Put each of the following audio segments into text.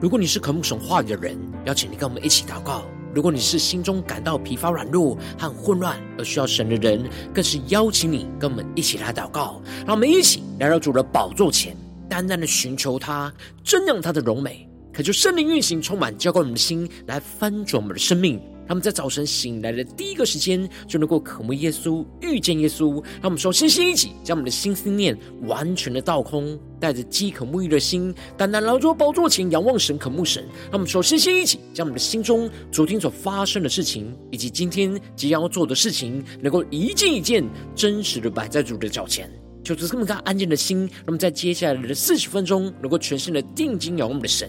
如果你是渴慕神话语的人，邀请你跟我们一起祷告；如果你是心中感到疲乏、软弱和混乱而需要神的人，更是邀请你跟我们一起来祷告。让我们一起来到主的宝座前，单单的寻求他，瞻仰他的荣美，可就圣灵运行，充满浇灌我们的心，来翻转我们的生命。他们在早晨醒来的第一个时间，就能够渴慕耶稣、遇见耶稣。让我们首先先一起将我们的心思念完全的倒空，带着饥渴沐浴的心，单单劳作宝座前仰望神、渴慕神。让我们首先先一起将我们的心中昨天所发生的事情，以及今天即将要做的事情，能够一件一件真实的摆在主的脚前，求主赐我们安静的心。让我们在接下来的四十分钟，能够全心的定睛仰望我们的神。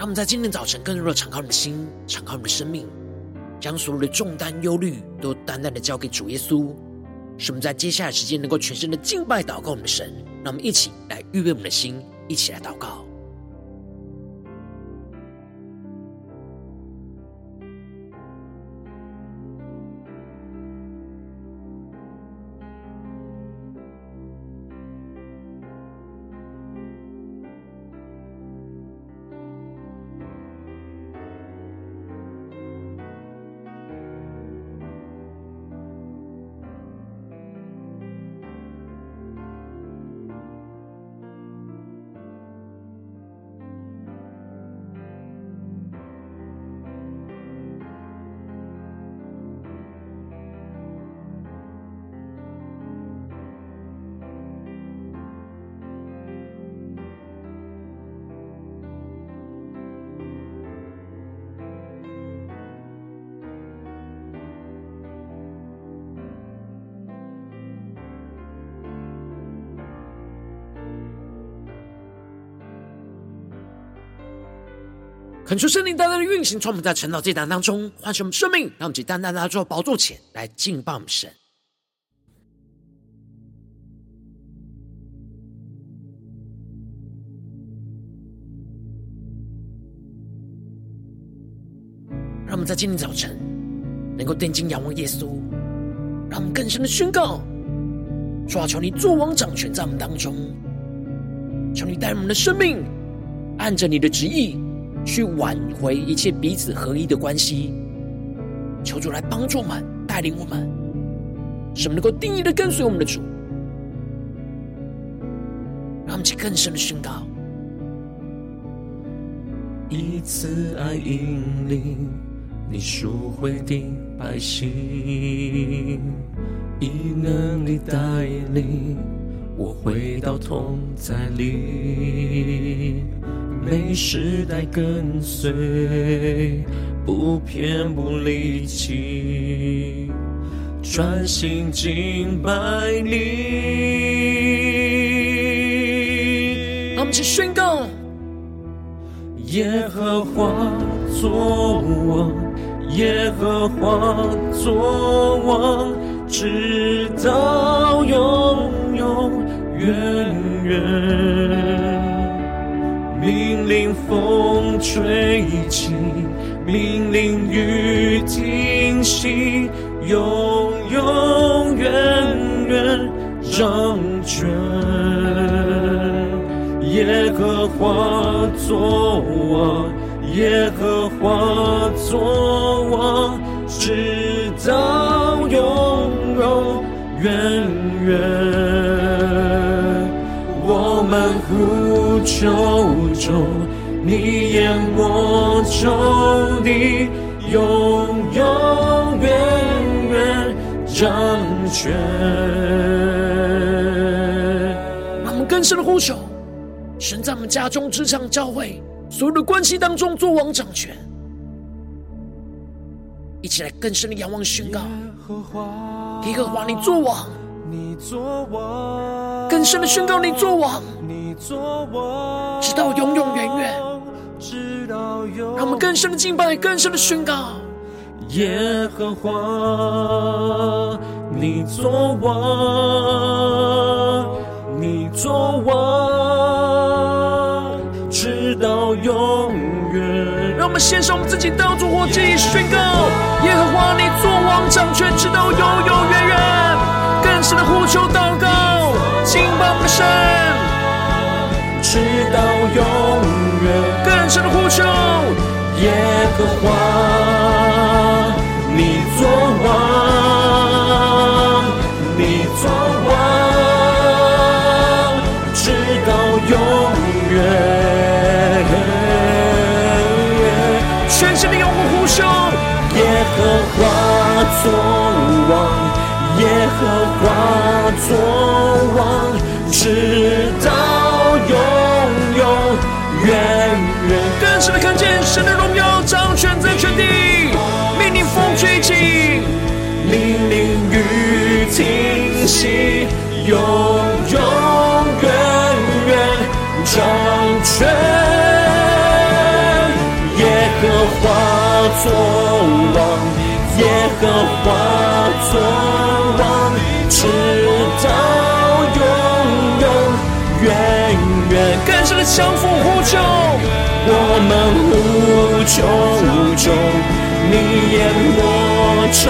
让我们在今天早晨更多的敞开我们的心，敞开你的生命，将所有的重担、忧虑都淡淡的交给主耶稣。使我们在接下来的时间能够全身的敬拜、祷告我们的神。让我们一起来预备我们的心，一起来祷告。恳求圣灵单单的运行，充满在晨祷祭坛当中，唤醒我们生命，让我们以单单的坐宝座前来敬拜我们神。让我们在今天早晨能够定睛仰望耶稣，让我们更深的宣告：主啊，求你作王掌权在我们当中，求你带我们的生命按着你的旨意。去挽回一切彼此合一的关系，求主来帮助我们，带领我们，什么能够定义的跟随我们的主，让我们去更深的宣告。以慈爱引领你赎回的百姓，以能力带领我回到同在里。每时代跟随，不偏不离弃，专心敬拜你。让我们去宣告：耶和华作王，耶和华作王，直到永永远远。命令风吹起，命令雨停息，永永远远掌权。耶和华作王，耶和华作王，直到永永远远。我们呼求中，你眼我中的永永远远掌权。让我们更深的呼求，神在我们家中、职场、教会所有的关系当中做王掌权。一起来更深的仰望宣告。耶和华，你作王，更深的宣告，你作王，你直到永永远远。直到永。让我们更深的敬拜，更深的宣告。耶和华，你作王，你作王，直到永远。让我们献上我们自己当作活祭，宣告：耶和华，你作王掌权，直到永永远更深的呼求祷告，敬拜我们的神，直到永远。更深的呼求，耶和华。你作王，你作王，直到永远。全新的永恒呼求，耶和华作王，耶和华作王，直到永永远远。更深的看见神的荣耀掌权在全地。命令风吹起，命令雨停息，永永远远掌权。耶和华作王，耶和华作王，直到永永远远。更深的降服呼救，我们呼求中。你眼我仇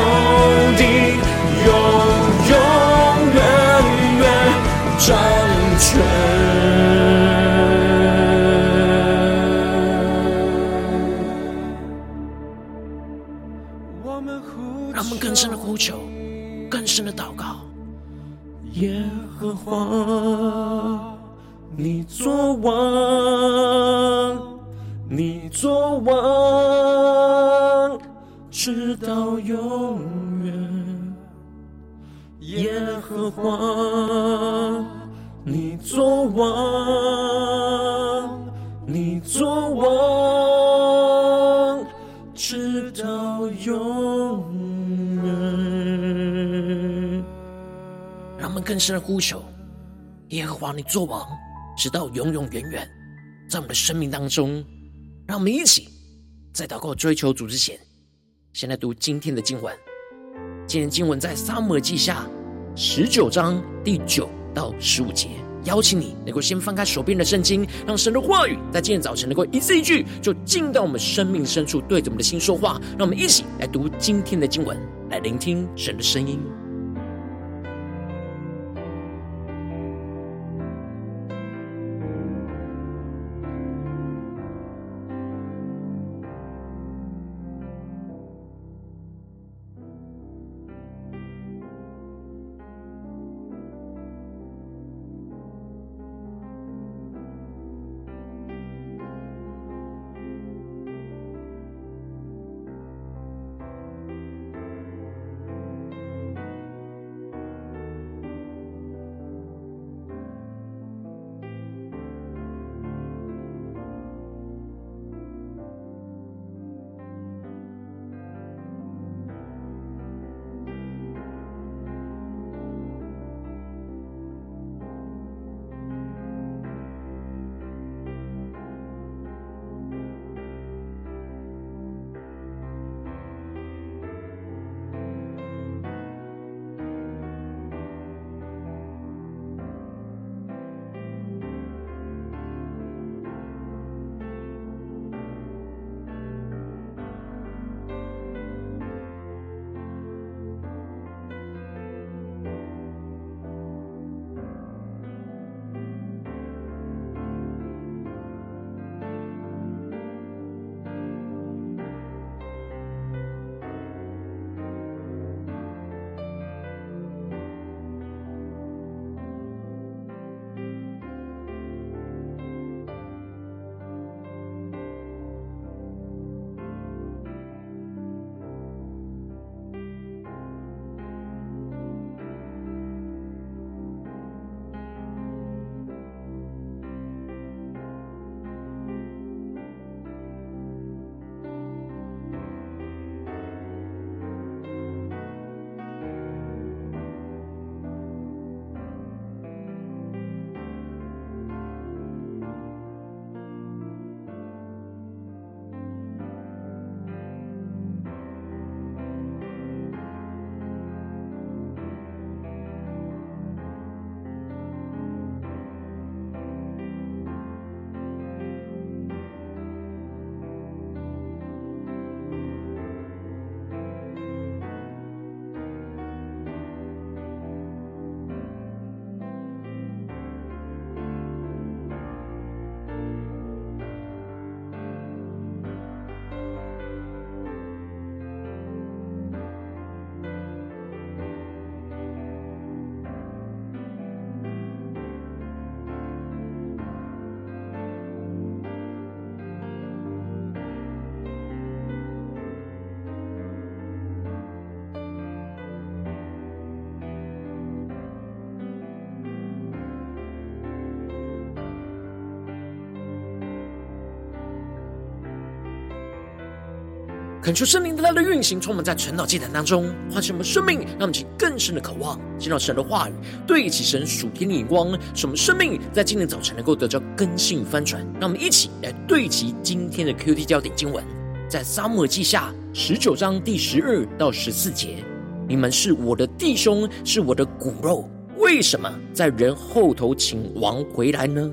你作王，你作王，直到永远。让我们更深的呼求，耶和华，你作王，直到永永远远，在我们的生命当中，让我们一起在祷告追求主之前。先来读今天的经文。今天经文在撒母耳记下十九章第九到十五节。邀请你能够先翻开手边的圣经，让神的话语在今天早晨能够一字一句，就进到我们生命深处，对着我们的心说话。让我们一起来读今天的经文，来聆听神的声音。恳求圣灵的他的运行，充满在晨祷祭坛当中，唤醒我们生命，让我们起更深的渴望，见到神的话语，对齐神属天的眼光，使我们生命在今天早晨能够得到更新翻转。让我们一起来对齐今天的 QT 焦点经文，在撒母耳记下十九章第十二到十四节：你们是我的弟兄，是我的骨肉，为什么在人后头请王回来呢？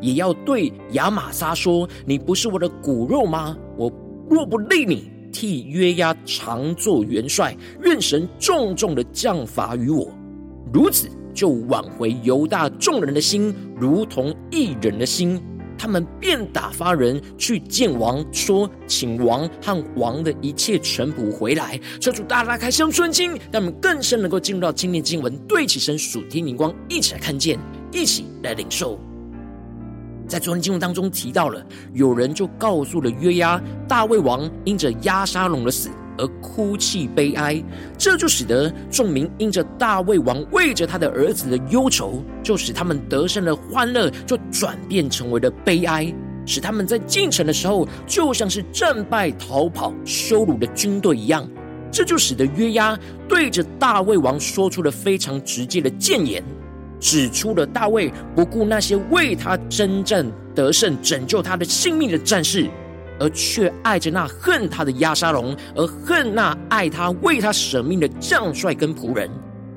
也要对亚玛撒说：你不是我的骨肉吗？我若不立你。替约押常作元帅，愿神重重的降罚于我，如此就挽回犹大众人的心，如同一人的心。他们便打发人去见王，说：“请王和王的一切臣仆回来。”车主大大开箱顺经，让我们更深能够进入到今天经文，对起神属天灵光，一起来看见，一起来领受。在昨天经文当中提到了，有人就告诉了约押，大卫王因着押沙龙的死而哭泣悲哀，这就使得众民因着大卫王为着他的儿子的忧愁，就使他们得胜的欢乐就转变成为了悲哀，使他们在进城的时候就像是战败逃跑羞辱的军队一样，这就使得约押对着大卫王说出了非常直接的谏言。指出了大卫不顾那些为他征战得胜、拯救他的性命的战士，而却爱着那恨他的押沙龙，而恨那爱他、为他舍命的将帅跟仆人。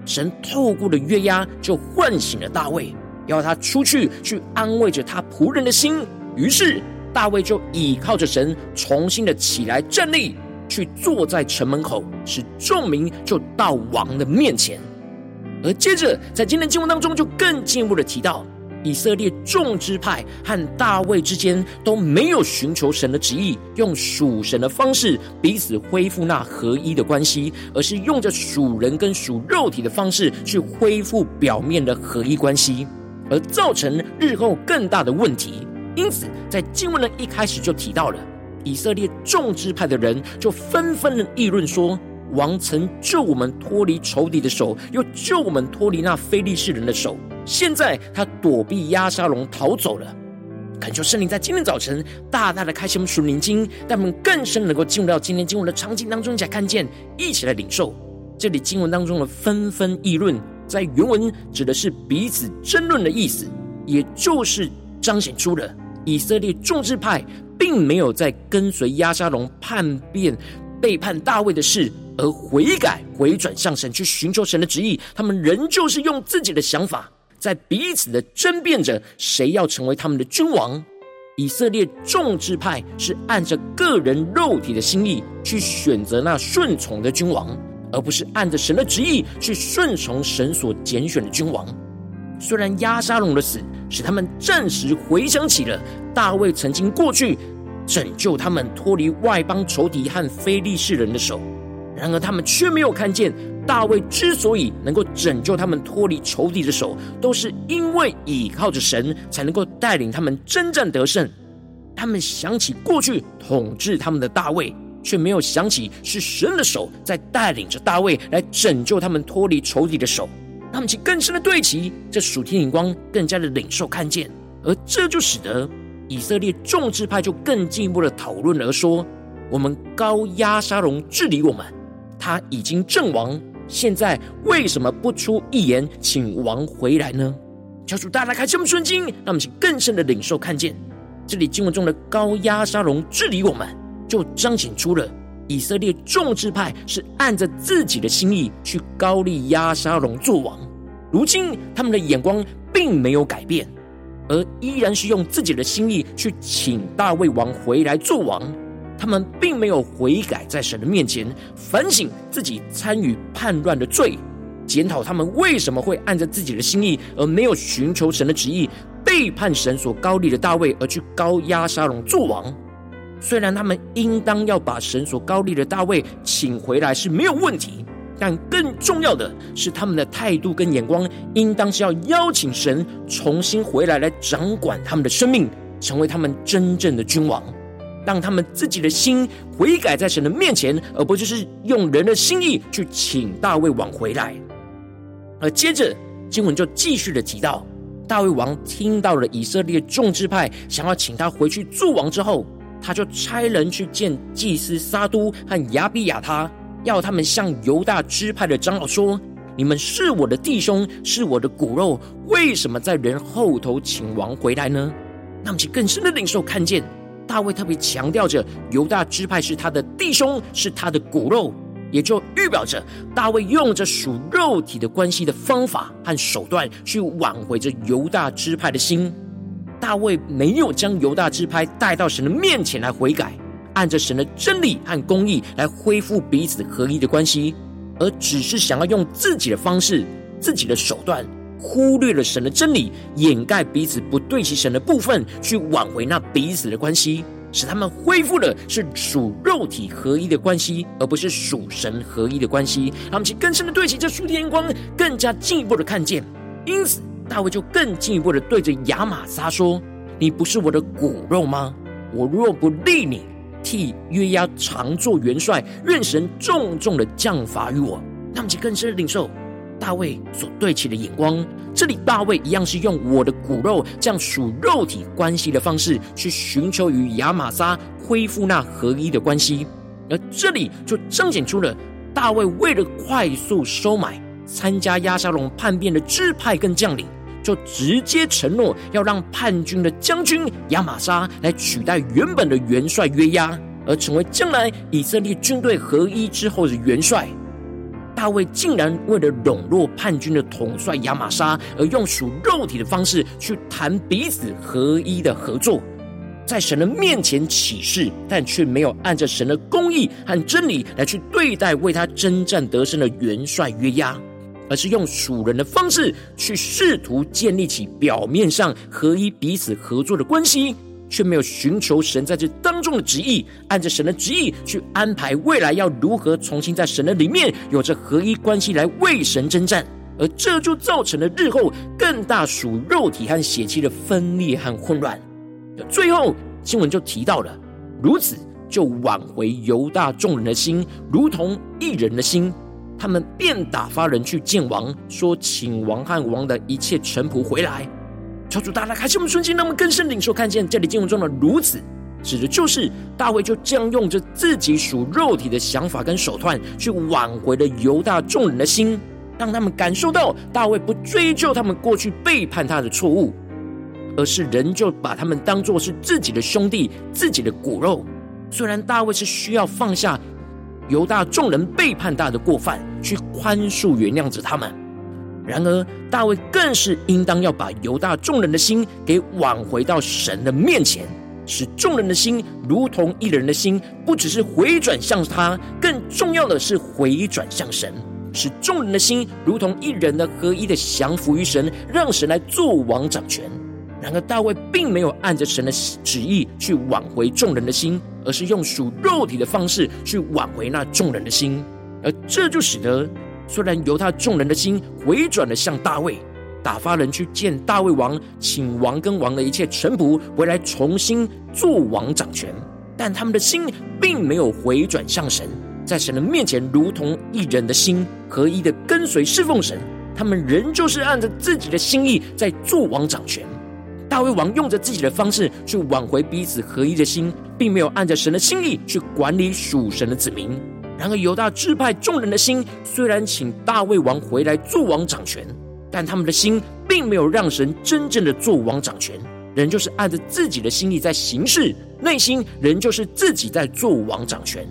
神透过了约押，就唤醒了大卫，要他出去去安慰着他仆人的心。于是大卫就倚靠着神，重新的起来站立，去坐在城门口，使众民就到王的面前。而接着，在今天经文当中，就更进一步的提到，以色列众支派和大卫之间都没有寻求神的旨意，用属神的方式彼此恢复那合一的关系，而是用着属人跟属肉体的方式去恢复表面的合一关系，而造成日后更大的问题。因此，在经文的一开始就提到了，以色列众支派的人就纷纷的议论说。王曾救我们脱离仇敌的手，又救我们脱离那非利士人的手。现在他躲避押沙龙逃走了。恳求圣灵在今天早晨大大的开启我们属灵经，让我们更深能够进入到今天经文的场景当中，一起来看见，一起来领受。这里经文当中的纷纷议论，在原文指的是彼此争论的意思，也就是彰显出了以色列众支派并没有在跟随押沙龙叛变、背叛大卫的事。而悔改、回转向神，去寻求神的旨意，他们仍旧是用自己的想法，在彼此的争辩着谁要成为他们的君王。以色列众支派是按着个人肉体的心意去选择那顺从的君王，而不是按着神的旨意去顺从神所拣选的君王。虽然押沙龙的死使他们暂时回想起了大卫曾经过去拯救他们脱离外邦仇敌和非利士人的手。然而，他们却没有看见大卫之所以能够拯救他们脱离仇敌的手，都是因为倚靠着神，才能够带领他们征战得胜。他们想起过去统治他们的大卫，却没有想起是神的手在带领着大卫来拯救他们脱离仇敌的手。他们起更深的对齐，这属天眼光更加的领受看见，而这就使得以色列众支派就更进一步的讨论而说：我们高压沙龙治理我们。他已经阵亡，现在为什么不出一言请王回来呢？求主大大开启我们顺经，让我们请更深的领受看见这里经文中的高压沙龙治理我们，就彰显出了以色列众支派是按着自己的心意去高利压沙龙做王。如今他们的眼光并没有改变，而依然是用自己的心意去请大卫王回来做王。他们并没有悔改，在神的面前反省自己参与叛乱的罪，检讨他们为什么会按着自己的心意，而没有寻求神的旨意，背叛神所高立的大卫，而去高压沙龙做王。虽然他们应当要把神所高立的大卫请回来是没有问题，但更重要的是，他们的态度跟眼光，应当是要邀请神重新回来，来掌管他们的生命，成为他们真正的君王。让他们自己的心悔改在神的面前，而不就是用人的心意去请大卫王回来。而接着经文就继续的提到，大卫王听到了以色列众支派想要请他回去做王之后，他就差人去见祭司撒督和亚比亚他，要他们向犹大支派的长老说：“你们是我的弟兄，是我的骨肉，为什么在人后头请王回来呢？”那么，其更深的领受看见，大卫特别强调着犹大支派是他的弟兄，是他的骨肉，也就预表着大卫用着属肉体的关系的方法和手段，去挽回着犹大支派的心。大卫没有将犹大支派带到神的面前来悔改，按着神的真理和公义来恢复彼此合一的关系，而只是想要用自己的方式、自己的手段，忽略了神的真理，掩盖彼此不对齐神的部分，去挽回那彼此的关系，使他们恢复的是属肉体合一的关系，而不是属神合一的关系。让我们去更深的对齐这属天光，更加进一步的看见。因此。大卫就更进一步的对着亚玛撒说：“你不是我的骨肉吗？我若不立你替约押常做元帅，愿神重重的降罚于我。”那么，就更深的领受大卫所对齐的眼光。这里大卫一样是用我的骨肉这样属肉体关系的方式，去寻求与亚玛撒恢复那合一的关系。而这里就彰显出了大卫为了快速收买参加押沙龙叛变的支派跟将领。就直接承诺要让叛军的将军亚玛撒来取代原本的元帅约押，而成为将来以色列军队合一之后的元帅。大卫竟然为了笼络叛军的统帅亚玛撒，而用属肉体的方式去谈彼此合一的合作，在神的面前起誓，但却没有按着神的公义和真理来去对待为他征战得胜的元帅约押。而是用属人的方式去试图建立起表面上合一、彼此合作的关系，却没有寻求神在这当中的旨意，按着神的旨意去安排未来要如何重新在神的里面有着合一关系来为神征战，而这就造成了日后更大属肉体和血气的分裂和混乱。最后经文就提到了，如此就挽回犹大众人的心，如同一人的心。他们便打发人去见王，说：“请王和王的一切臣仆回来。”求主大大开启我们瞬间，让我们更深领受看见这里经文中的“如此”，指的就是大卫就这样用着自己属肉体的想法跟手段，去挽回了犹大众人的心，让他们感受到大卫不追究他们过去背叛他的错误，而是仍旧把他们当作是自己的兄弟、自己的骨肉。虽然大卫是需要放下。犹大众人背叛大的过犯，去宽恕原谅着他们。然而，大卫更是应当要把犹大众人的心给挽回到神的面前，使众人的心如同一人的心，不只是回转向他，更重要的是回转向神，使众人的心如同一人的合一的降服于神，让神来做王掌权。然而，大卫并没有按着神的旨意去挽回众人的心，而是用属肉体的方式去挽回那众人的心。而这就使得，虽然犹他众人的心回转了向大卫，打发人去见大卫王，请王跟王的一切臣仆回来重新做王掌权，但他们的心并没有回转向神，在神的面前如同一人的心，合一的跟随侍奉神。他们仍旧是按着自己的心意在做王掌权。大卫王用着自己的方式去挽回彼此合一的心，并没有按着神的心意去管理属神的子民。然而犹大支派众人的心，虽然请大卫王回来做王掌权，但他们的心并没有让神真正的做王掌权，仍就是按着自己的心意在行事，内心仍旧是自己在做王掌权。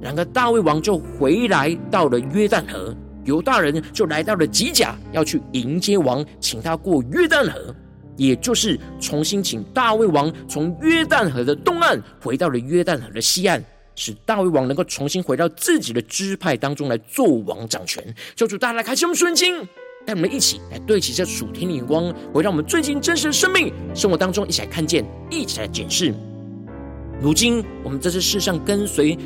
然而大卫王就回来到了约旦河，犹大人就来到了吉甲，要去迎接王，请他过约旦河。也就是重新请大卫王从约旦河的东岸回到了约旦河的西岸，使大卫王能够重新回到自己的支派当中来做王掌权。求主大家来开启我们顺经，带我们一起来对齐这属天的眼光，回到我们最近真实的生命生活当中，一起来看见，一起来检视。如今我们在这世上跟随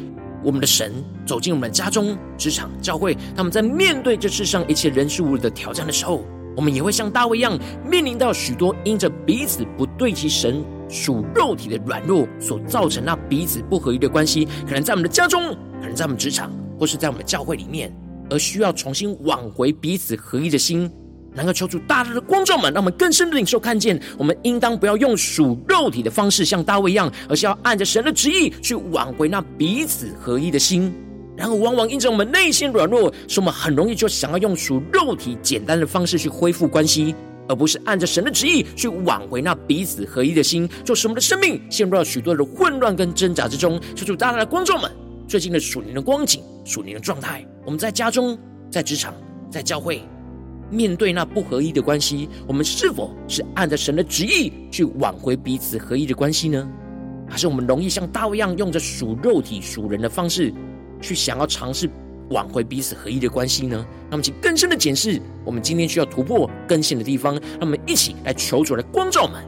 我们的神，走进我们的家中、职场、教会，他们在面对这世上一切人事物的挑战的时候。我们也会像大卫一样，面临到许多因着彼此不对其神属肉体的软弱所造成那彼此不合一的关系，可能在我们的家中，可能在我们职场，或是在我们的教会里面，而需要重新挽回彼此合一的心。能够求主大大的光照们，让我们更深的领受看见，我们应当不要用属肉体的方式像大卫一样，而是要按着神的旨意去挽回那彼此合一的心。然而，往往因着我们内心软弱，使我们很容易就想要用属肉体简单的方式去恢复关系，而不是按着神的旨意去挽回那彼此合一的心，就使我们的生命陷入了许多的混乱跟挣扎之中。求主大大的光众们，最近的属灵的光景、属灵的状态，我们在家中、在职场、在教会。面对那不合一的关系，我们是否是按着神的旨意去挽回彼此合一的关系呢？还是我们容易像大卫一样，用着属肉体、属人的方式，去想要尝试挽回彼此合一的关系呢？那么，请更深的检视我们今天需要突破更新的地方。让我们一起来求主来光照们。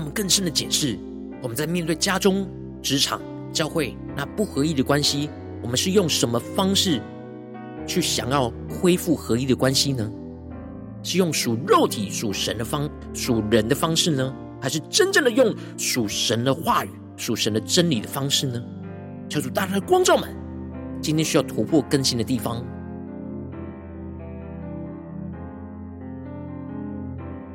我们更深的检视，我们在面对家中、职场、教会那不合一的关系，我们是用什么方式去想要恢复合一的关系呢？是用属肉体、属神的方、属人的方式呢？还是真正的用属神的话语、属神的真理的方式呢？求主大大的光照们，今天需要突破更新的地方。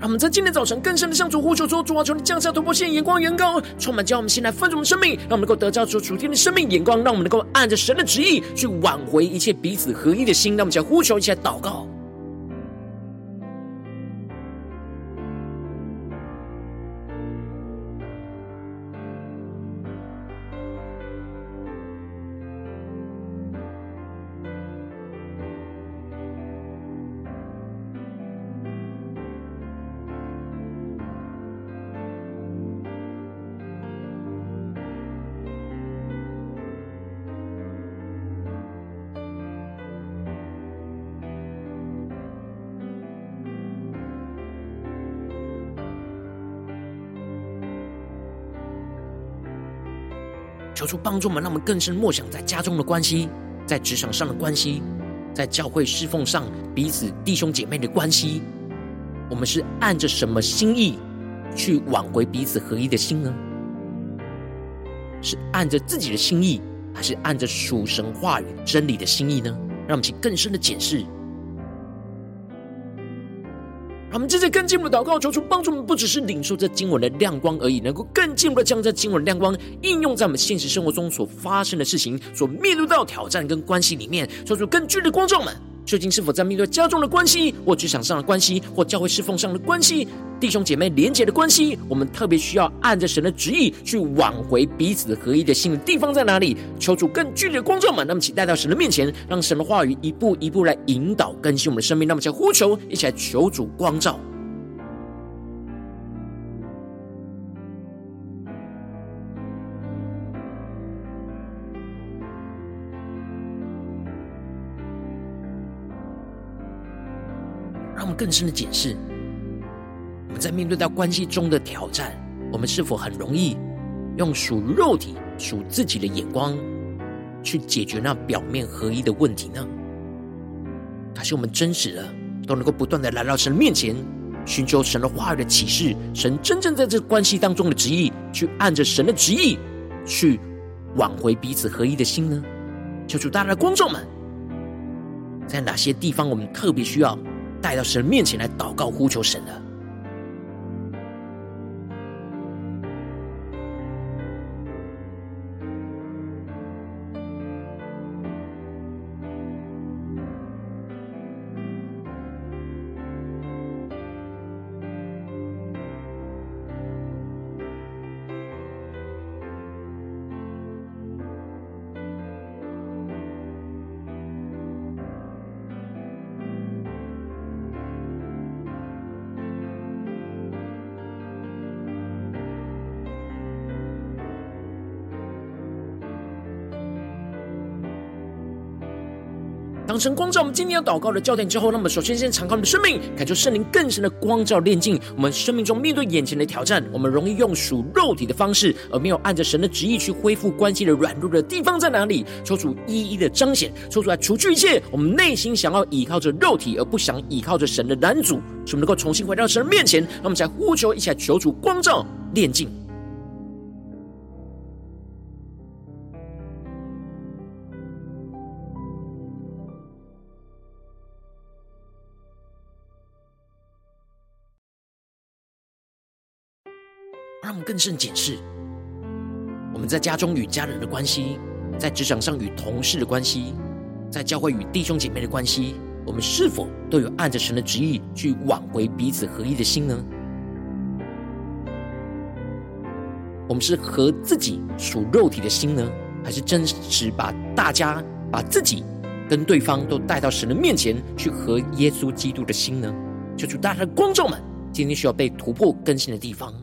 让我们在今天早晨更深的向主呼求说：主啊，求你降下突破性眼光，远高，充满将我们心来分足我们生命，让我们能够得着主主天的生命眼光，让我们能够按着神的旨意去挽回一切彼此合一的心。让我们一起来呼求，一起来祷告。求出帮助们，让我们更深默想在家中的关系，在职场上的关系，在教会侍奉上彼此弟兄姐妹的关系，我们是按着什么心意去挽回彼此合一的心呢？是按着自己的心意，还是按着属神话语真理的心意呢？让我们去更深的检视。我们正在更进一步的祷告，求主帮助我们，不只是领受这经文的亮光而已，能够更进一步的将这经文的亮光应用在我们现实生活中所发生的事情、所面对到挑战跟关系里面，求出更具体的观众们。究竟是否在面对家中的关系，或职场上的关系，或教会侍奉上的关系，弟兄姐妹连结的关系，我们特别需要按着神的旨意去挽回彼此合一的心的地方在哪里？求主更剧烈的光照们，那么请带到神的面前，让神的话语一步一步来引导更新我们的生命。那么，请呼求，一起来求主光照。让我们更深的检视，我们在面对到关系中的挑战，我们是否很容易用属肉体、属自己的眼光去解决那表面合一的问题呢？还是我们真实的都能够不断的来到神面前，寻求神的话语的启示，神真正在这关系当中的旨意，去按着神的旨意去挽回彼此合一的心呢？求主大家的观众们，在哪些地方我们特别需要？带到神面前来祷告呼求神的。当神光照我们今天要祷告的焦点之后，那么首先先敞开我们的生命，感受圣灵更深的光照炼净我们生命中面对眼前的挑战。我们容易用属肉体的方式，而没有按着神的旨意去恢复关系的软弱的地方在哪里？求主一一的彰显，求主来除去一切我们内心想要依靠着肉体而不想依靠着神的拦阻，使我们能够重新回到神的面前。那我们再呼求，一起来求主光照炼净。更甚检视我们在家中与家人的关系，在职场上与同事的关系，在教会与弟兄姐妹的关系，我们是否都有按着神的旨意去挽回彼此合一的心呢？我们是和自己属肉体的心呢，还是真实把大家把自己跟对方都带到神的面前去和耶稣基督的心呢？求主大家的光照们，今天需要被突破更新的地方。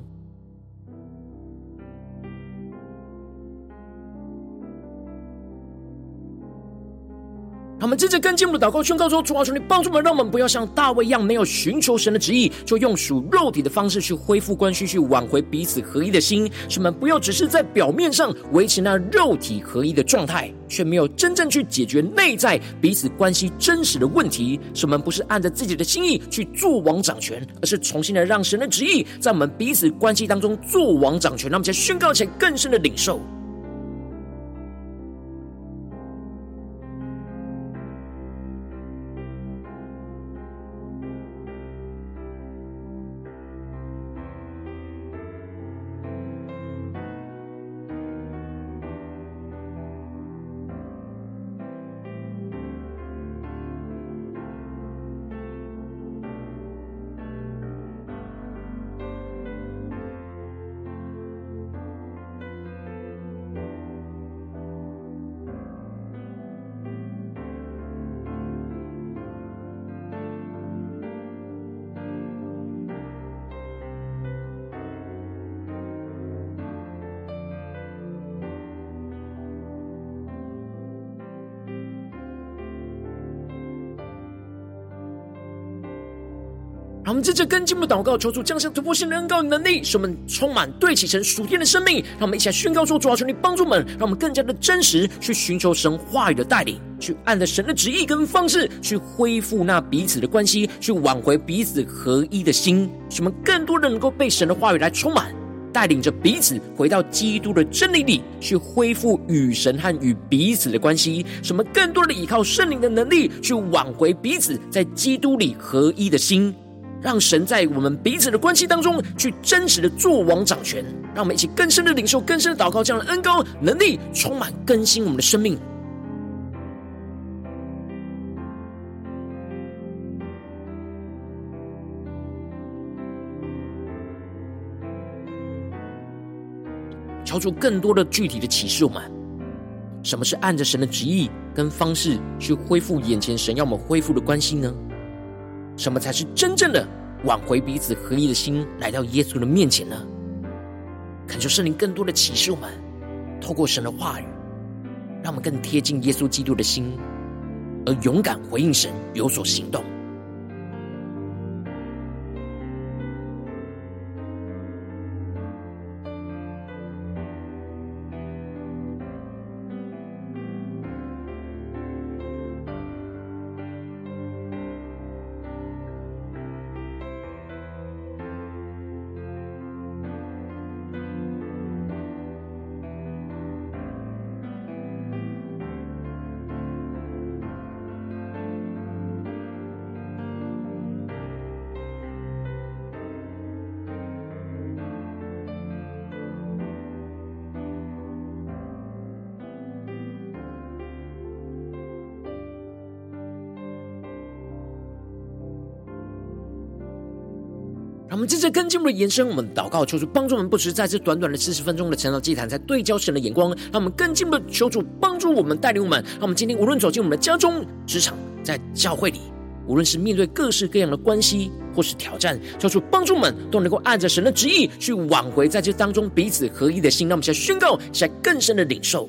他们接着跟进我们的祷告宣告说：“主啊，求你帮助我们，让我们不要像大卫一样，没有寻求神的旨意，就用属肉体的方式去恢复关系，去挽回彼此合一的心。使我们不要只是在表面上维持那肉体合一的状态，却没有真正去解决内在彼此关系真实的问题。使我们不是按着自己的心意去做王掌权，而是重新的让神的旨意在我们彼此关系当中做王掌权。让我们再宣告起，更深的领受。”们接着跟进步祷告，求主降下突破性的恩膏与能力，使我们充满对齐神属天的生命。让我们一起来宣告说：主啊，求你帮助们，让我们更加的真实去寻求神话语的带领，去按着神的旨意跟方式去恢复那彼此的关系，去挽回彼此合一的心。使我们更多的能够被神的话语来充满，带领着彼此回到基督的真理里，去恢复与神和与彼此的关系。使我们更多的依靠圣灵的能力，去挽回彼此在基督里合一的心。让神在我们彼此的关系当中，去真实的做王掌权。让我们一起更深的领受、更深的祷告，这样的恩膏能力充满更新我们的生命。超出更多的具体的启示我们，什么是按着神的旨意跟方式去恢复眼前神要我们恢复的关系呢？什么才是真正的挽回彼此合一的心，来到耶稣的面前呢？恳求圣灵更多的启示我们，透过神的话语，让我们更贴近耶稣基督的心，而勇敢回应神，有所行动。让我们接着跟进我们的延伸，我们祷告，求主帮助我们，不只是在这短短的四十分钟的晨祷祭坛，在对焦神的眼光，让我们更进一步的求主帮助我们，带领我们。让我们今天无论走进我们的家中、职场，在教会里，无论是面对各式各样的关系或是挑战，求主帮助我们，都能够按着神的旨意去挽回在这当中彼此合一的心。让我们现在宣告，现在更深的领受。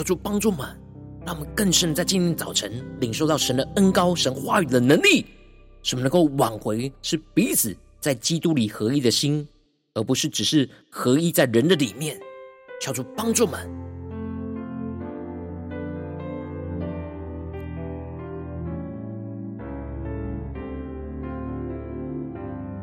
求主帮助们，让我们更深在今天早晨领受到神的恩高、神话语的能力，使我们能够挽回是彼此在基督里合一的心，而不是只是合一在人的里面。求主帮助我们。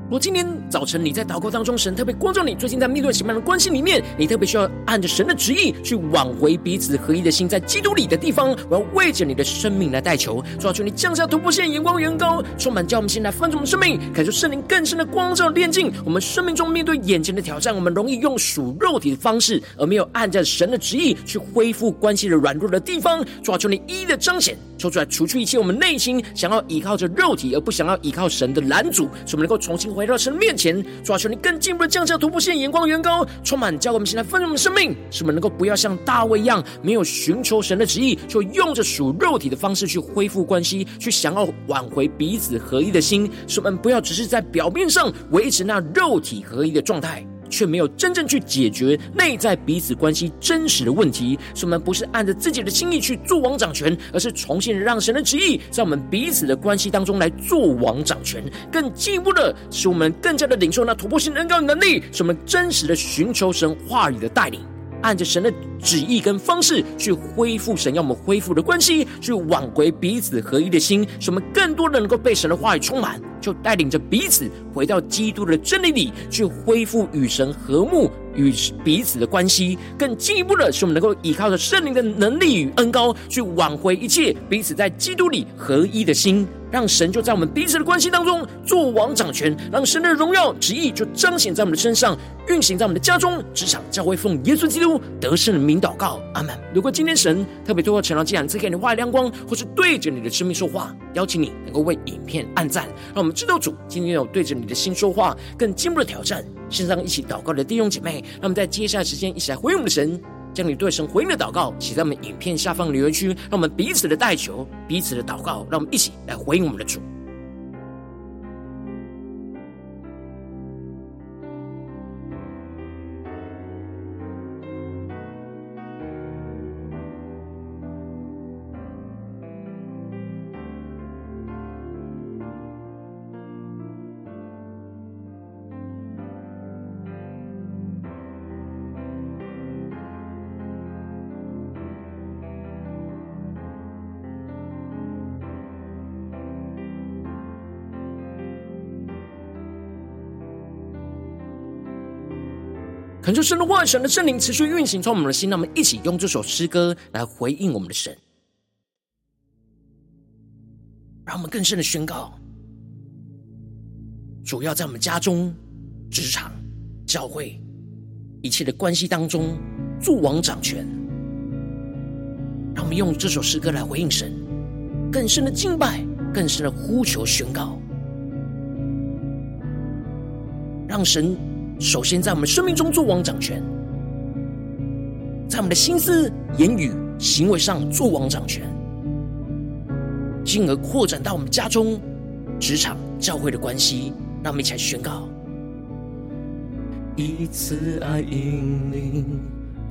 如果今天早晨你在祷告当中，神特别光照你，最近在面对什么样的关系里面，你特别需要按着神的旨意去挽回彼此合一的心，在基督里的地方，我要为着你的生命来代求，抓住，你降下突破线，眼光远高，充满叫我们先来翻转我们生命，感受圣灵更深的光照炼净我们生命中面对眼前的挑战，我们容易用属肉体的方式，而没有按着神的旨意去恢复关系的软弱的地方，抓住，你一一的彰显，抽出来除去一切我们内心想要依靠着肉体而不想要依靠神的拦阻，使我们能够重新。回到神的面前，抓住，你更进一步的降下突破线，眼光远高，充满教我们现在丰盛的生命，使我们能够不要像大卫一样，没有寻求神的旨意，就用着属肉体的方式去恢复关系，去想要挽回彼此合一的心，使我们不要只是在表面上维持那肉体合一的状态。却没有真正去解决内在彼此关系真实的问题，所以我们不是按着自己的心意去做王掌权，而是重新让神的旨意在我们彼此的关系当中来做王掌权。更进一步的，使我们更加的领受那突破性的恩膏能力，使我们真实的寻求神话语的带领。按着神的旨意跟方式去恢复神要我们恢复的关系，去挽回彼此合一的心，使我们更多的能够被神的话语充满，就带领着彼此回到基督的真理里，去恢复与神和睦与彼此的关系。更进一步的，使我们能够依靠着圣灵的能力与恩膏，去挽回一切彼此在基督里合一的心。让神就在我们彼此的关系当中做王掌权，让神的荣耀旨意就彰显在我们的身上，运行在我们的家中、职场、教会，奉耶稣基督得胜的名祷告，阿门。如果今天神特别透过晨祷祭坛赐给你话语亮光，或是对着你的生命说话，邀请你能够为影片按赞，让我们知道主今天有对着你的心说话，更进一步的挑战。线上一起祷告的弟兄姐妹，让我们在接下来时间一起来回应我们的神。将你对神回应的祷告写在我们影片下方留言区，让我们彼此的代求，彼此的祷告，让我们一起来回应我们的主。恳求神的话语、神的圣灵持续运行，从我们的心，让我们一起用这首诗歌来回应我们的神，让我们更深的宣告：主要在我们家中、职场、教会一切的关系当中做王掌权。让我们用这首诗歌来回应神，更深的敬拜，更深的呼求宣告，让神。首先，在我们生命中做王掌权，在我们的心思、言语、行为上做王掌权，进而扩展到我们家中、职场、教会的关系。让我们一起来宣告：一次爱引领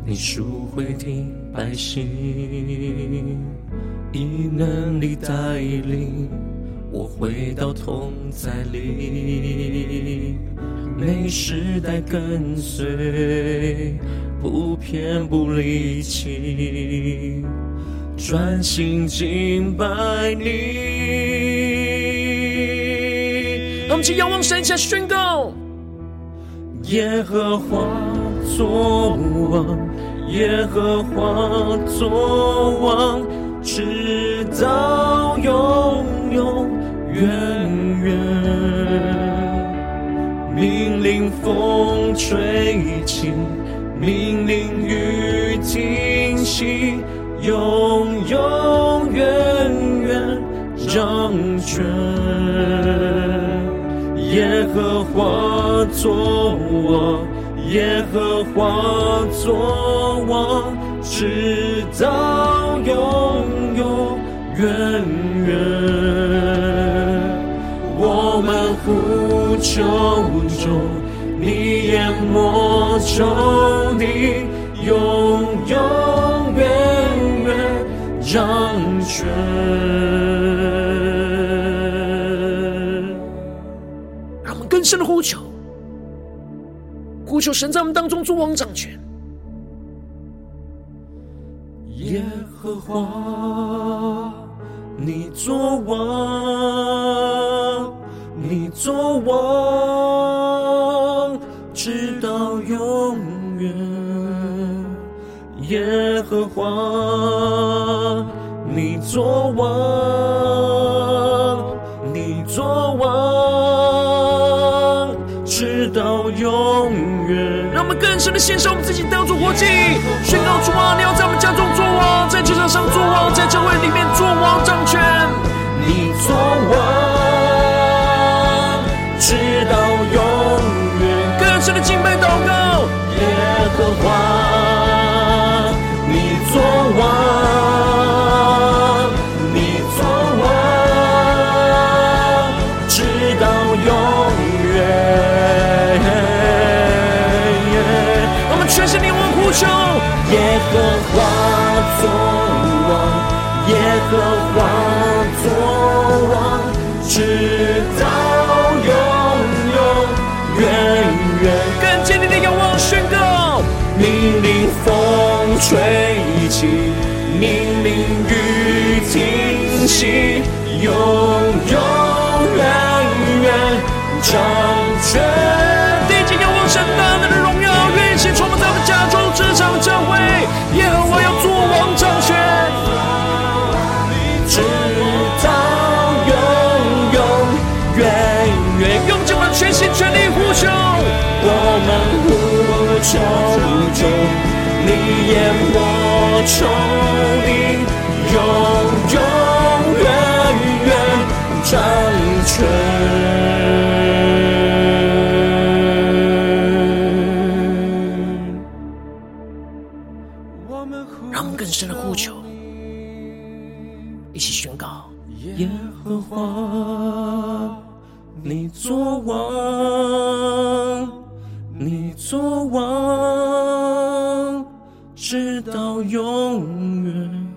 你赎回的百姓，以能力带领我回到同在里。每时代跟随，不偏不离弃，专心敬拜你。我们请仰望神，下宣告：耶和华作王，耶和华作王，直到永永远远。令风吹起，命令雨停息，永永远远掌权。耶和华作王，耶和华作王，直到永永远远。我们呼求中，你淹没仇敌，永永远远掌权。让我们更深的呼求，呼求神在我们当中作王掌权。耶和华，你作王。王，你作王，你作王，直到永远。让我们更深的献上我们自己，当作活祭，宣告主啊，你要在我们家中作王，在职场上作王，在教会里面作王掌权。直到永永远远。更坚定的仰望宣告，命令风吹起，命令雨停息，永永远远淹没仇敌，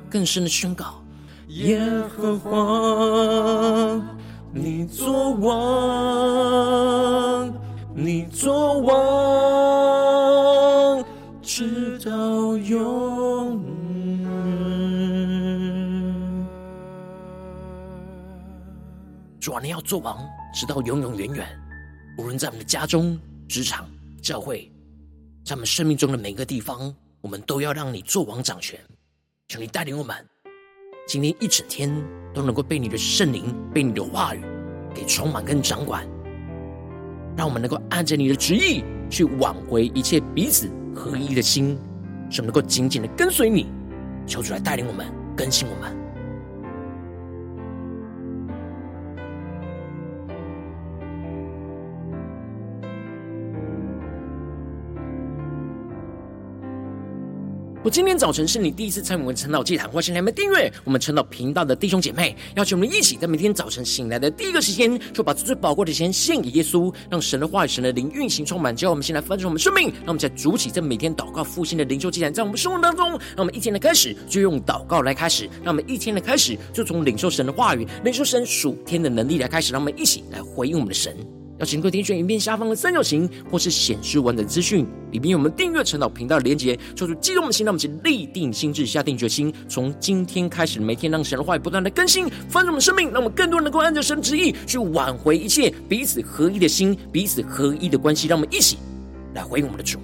更深的宣告：耶和华，你作王，你作王，直到永远。主啊，你要作王，直到永永远远。无论在我们的家中、职场。教会在我们生命中的每个地方，我们都要让你作王掌权。求你带领我们，今天一整天都能够被你的圣灵、被你的话语给充满跟掌管，让我们能够按着你的旨意去挽回一切彼此合一的心，使我们能够紧紧的跟随你。求主来带领我们，更新我们。我今天早晨是你第一次参与我们晨祷祭坛，或是你还没订阅我们晨祷频道的弟兄姐妹，邀请我们一起在每天早晨醒来的第一个时间，就把最宝贵的时间献给耶稣，让神的话语、神的灵运行充满。只要我们先来翻转我们生命，让我们在主起，在每天祷告复兴的灵修祭坛，在我们生活当中，让我们一天的开始就用祷告来开始，让我们一天的开始就从领受神的话语、领受神属天的能力来开始，让我们一起来回应我们的神。要请各位点选影片下方的三角形，或是显示完整资讯，里面有我们订阅陈导频道的连结。抽出激动的心，让我们去立定心智，下定决心，从今天开始，每天让神的话语不断的更新，翻转我们生命，让我们更多人能够按照神旨意去挽回一切彼此合一的心，彼此合一的关系。让我们一起来回应我们的主。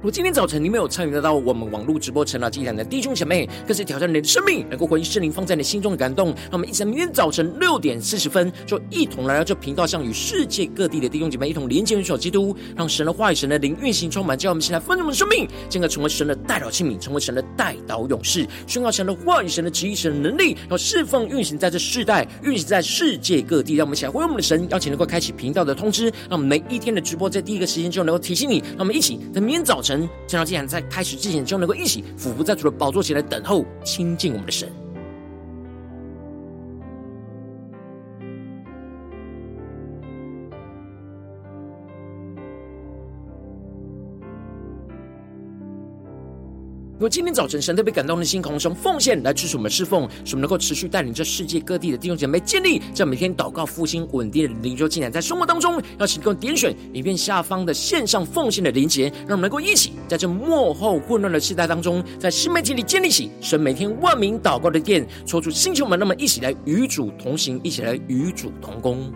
如果今天早晨你没有参与得到我们网络直播成了祭坛的弟兄姐妹，更是挑战你的生命，能够回应圣灵放在你心中的感动。让我们一起在明天早晨六点四十分，就一同来到这频道上，与世界各地的弟兄姐妹一同连接、联手基督，让神的话语、神的灵运行充满，叫我们一起来分盛我们的生命，进而成为神的代祷器皿，成为神的代祷勇士，宣告神的话语、神的旨意、神的能力，要释放运行在这世代，运行在世界各地。让我们一起来回应我们的神，邀请能够开启频道的通知，让我们每一天的直播在第一个时间就能够提醒你。让我们一起在明天早晨。正道既然在开始之前，就能够一起俯伏在主的宝座前来等候亲近我们的神。如果今天早晨神特别感动的心，空从奉献来支持我们侍奉，使我们能够持续带领这世界各地的弟兄姐妹建立这每天祷告复兴稳定的灵修进展，在生活当中，邀请各位点选影片下方的线上奉献的连结，让我们能够一起在这幕后混乱的时代当中，在新媒体里建立起神每天万名祷告的殿，抽出星球们，那么一起来与主同行，一起来与主同工。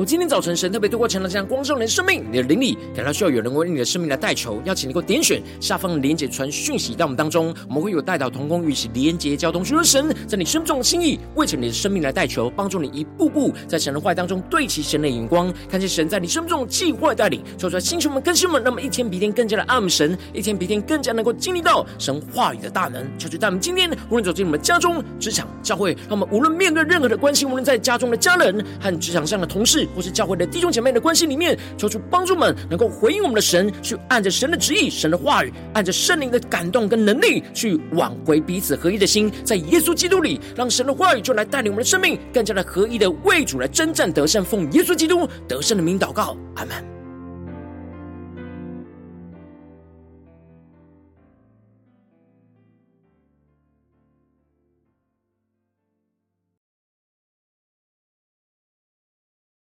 我今天早晨，神特别透过晨祷这样光照你的生命，你的灵里感到需要有人为你的生命来代求，邀请你给我点选下方的连结传讯息到我们当中，我们会有代祷同工与其连结交通，寻求神在你生命中的心意，为着你的生命来代求，帮助你一步步在神的话当中对齐神的眼光，看见神在你生命中的计划带领，说出来星球们、更新们，那么一天比一天更加的爱神，一天比一天更加能够经历到神话语的大能。求主带我们今天无论走进我们家中、职场、教会，让我们无论面对任何的关系，无论在家中的家人和职场上的同事，或是教会的弟兄姐妹的关系里面，求主帮助们能够回应我们的神，去按着神的旨意、神的话语，按着圣灵的感动跟能力，去挽回彼此合一的心，在耶稣基督里，让神的话语就来带领我们的生命，更加的合一的为主来征战得胜，奉耶稣基督得胜的名祷告，阿门。